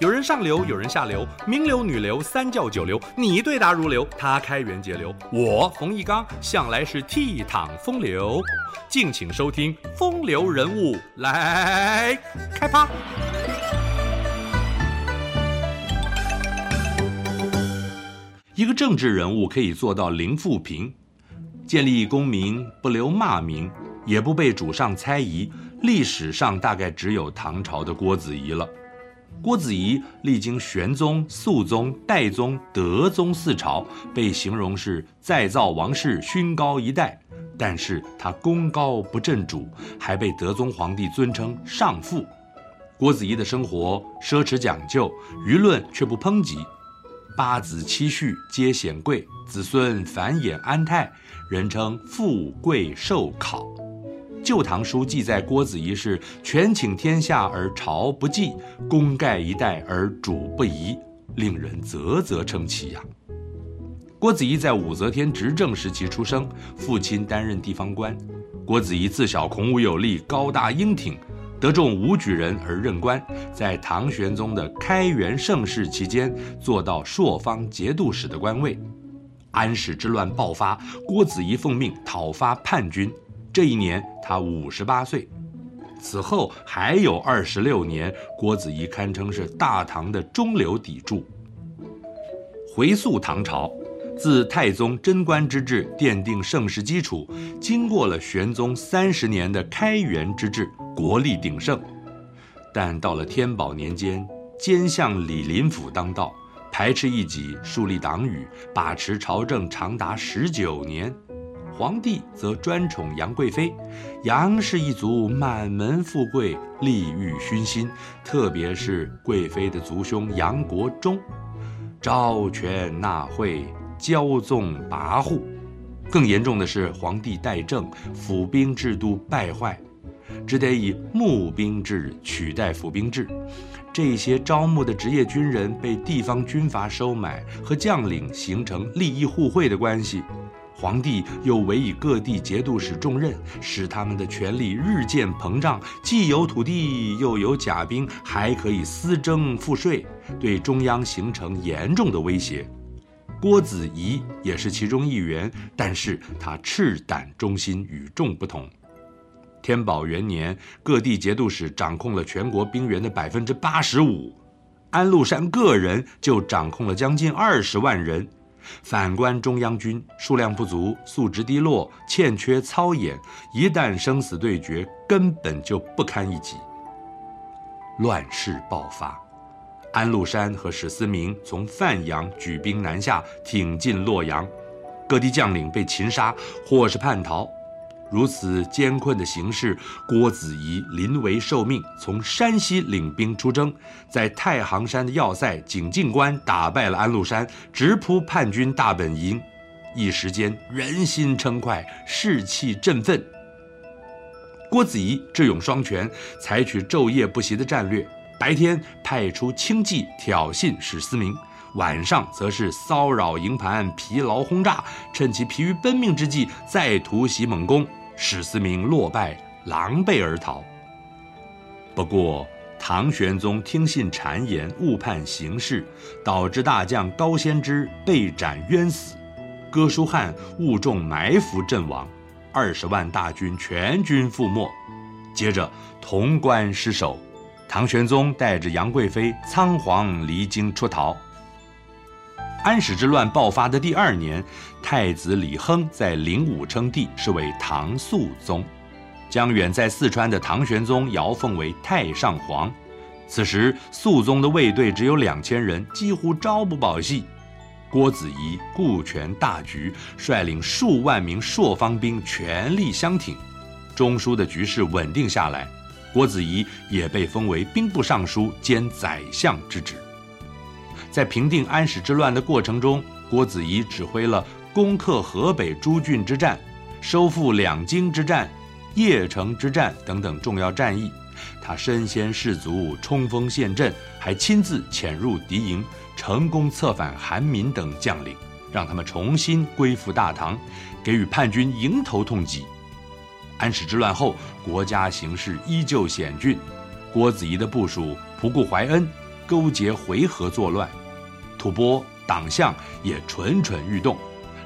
有人上流，有人下流，名流、女流、三教九流，你对答如流，他开源节流，我冯一刚向来是倜傥风流。敬请收听《风流人物》来开趴。一个政治人物可以做到零负评，建立功名，不留骂名，也不被主上猜疑。历史上大概只有唐朝的郭子仪了。郭子仪历经玄宗、肃宗、代宗、德宗四朝，被形容是再造王室勋高一代。但是他功高不震主，还被德宗皇帝尊称上父。郭子仪的生活奢侈讲究，舆论却不抨击。八子七婿皆显贵，子孙繁衍安泰，人称富贵寿考。《旧唐书》记载，郭子仪是权倾天下而朝不忌，功盖一代而主不疑，令人啧啧称奇呀。郭子仪在武则天执政时期出生，父亲担任地方官。郭子仪自小孔武有力，高大英挺，得中武举人而任官，在唐玄宗的开元盛世期间，做到朔方节度使的官位。安史之乱爆发，郭子仪奉命讨伐叛军。这一年他五十八岁，此后还有二十六年，郭子仪堪称是大唐的中流砥柱。回溯唐朝，自太宗贞观之治奠定盛世基础，经过了玄宗三十年的开元之治，国力鼎盛。但到了天宝年间，奸相李林甫当道，排斥异己，树立党羽，把持朝政长达十九年。皇帝则专宠杨贵妃，杨氏一族满门富贵，利欲熏心。特别是贵妃的族兄杨国忠，招权纳贿，骄纵跋扈。更严重的是，皇帝怠政，府兵制度败坏，只得以募兵制取代府兵制。这些招募的职业军人被地方军阀收买，和将领形成利益互惠的关系。皇帝又委以各地节度使重任，使他们的权力日渐膨胀，既有土地，又有甲兵，还可以私征赋税，对中央形成严重的威胁。郭子仪也是其中一员，但是他赤胆忠心，与众不同。天宝元年，各地节度使掌控了全国兵员的百分之八十五，安禄山个人就掌控了将近二十万人。反观中央军，数量不足，素质低落，欠缺操演，一旦生死对决，根本就不堪一击。乱世爆发，安禄山和史思明从范阳举兵南下，挺进洛阳，各地将领被擒杀或是叛逃。如此艰困的形势，郭子仪临危受命，从山西领兵出征，在太行山的要塞井径关打败了安禄山，直扑叛军大本营，一时间人心称快，士气振奋。郭子仪智勇双全，采取昼夜不息的战略，白天派出轻骑挑衅史思明。晚上则是骚扰营盘、疲劳轰炸，趁其疲于奔命之际再突袭猛攻，史思明落败，狼狈而逃。不过，唐玄宗听信谗言，误判形势，导致大将高仙芝被斩冤死，哥舒翰误中埋伏阵亡，二十万大军全军覆没。接着，潼关失守，唐玄宗带着杨贵妃仓皇离京出逃。安史之乱爆发的第二年，太子李亨在灵武称帝，是为唐肃宗。将远在四川的唐玄宗遥奉为太上皇。此时肃宗的卫队只有两千人，几乎朝不保夕。郭子仪顾全大局，率领数万名朔方兵全力相挺，中枢的局势稳定下来。郭子仪也被封为兵部尚书兼宰相之职。在平定安史之乱的过程中，郭子仪指挥了攻克河北诸郡之战、收复两京之战、邺城之战等等重要战役。他身先士卒，冲锋陷阵，还亲自潜入敌营，成功策反韩民等将领，让他们重新归附大唐，给予叛军迎头痛击。安史之乱后，国家形势依旧险峻，郭子仪的部属仆固怀恩。勾结回纥作乱，吐蕃党项也蠢蠢欲动，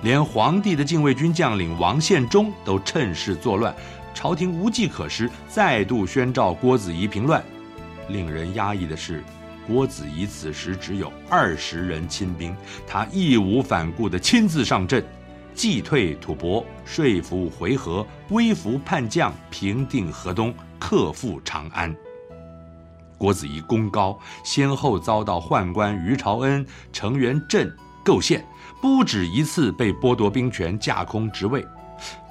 连皇帝的禁卫军将领王献忠都趁势作乱，朝廷无计可施，再度宣召郭子仪平乱。令人压抑的是，郭子仪此时只有二十人亲兵，他义无反顾地亲自上阵，击退吐蕃，说服回纥，威服叛将，平定河东，克复长安。郭子仪功高，先后遭到宦官于朝恩、程元振构陷，不止一次被剥夺兵权、架空职位，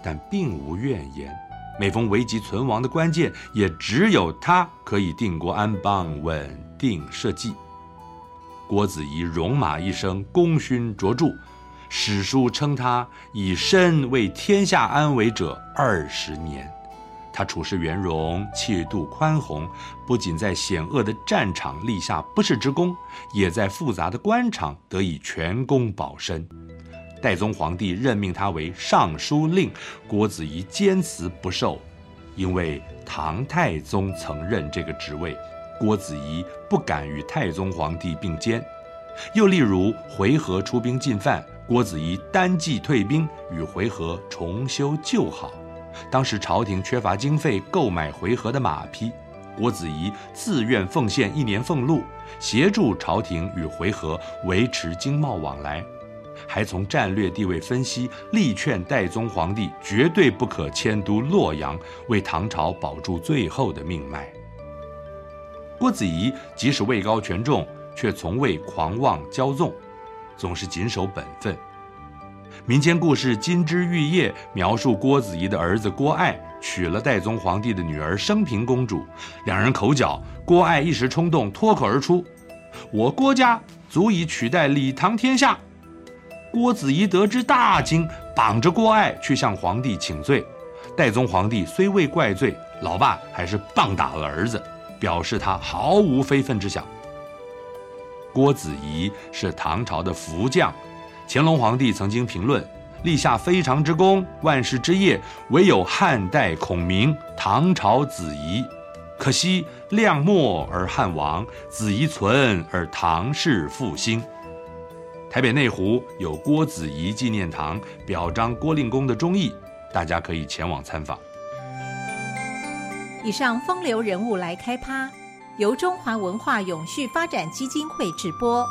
但并无怨言。每逢危急存亡的关键，也只有他可以定国安邦、稳定社稷。郭子仪戎马一生，功勋卓著，史书称他以身为天下安危者二十年。他处事圆融，气度宽宏，不仅在险恶的战场立下不世之功，也在复杂的官场得以全功保身。代宗皇帝任命他为尚书令，郭子仪坚辞不受，因为唐太宗曾任这个职位，郭子仪不敢与太宗皇帝并肩。又例如回纥出兵进犯，郭子仪单骑退兵，与回纥重修旧好。当时朝廷缺乏经费购买回纥的马匹，郭子仪自愿奉献一年俸禄，协助朝廷与回纥维持经贸往来，还从战略地位分析，力劝代宗皇帝绝对不可迁都洛阳，为唐朝保住最后的命脉。郭子仪即使位高权重，却从未狂妄骄纵，总是谨守本分。民间故事《金枝玉叶》描述郭子仪的儿子郭爱娶了代宗皇帝的女儿升平公主，两人口角，郭爱一时冲动脱口而出：“我郭家足以取代李唐天下。”郭子仪得知大惊，绑着郭爱去向皇帝请罪。代宗皇帝虽未怪罪，老爸还是棒打了儿子，表示他毫无非分之想。郭子仪是唐朝的福将。乾隆皇帝曾经评论，立下非常之功，万世之业，唯有汉代孔明，唐朝子仪。可惜亮没而汉亡，子仪存而唐氏复兴。台北内湖有郭子仪纪念堂，表彰郭令公的忠义，大家可以前往参访。以上风流人物来开趴，由中华文化永续发展基金会直播。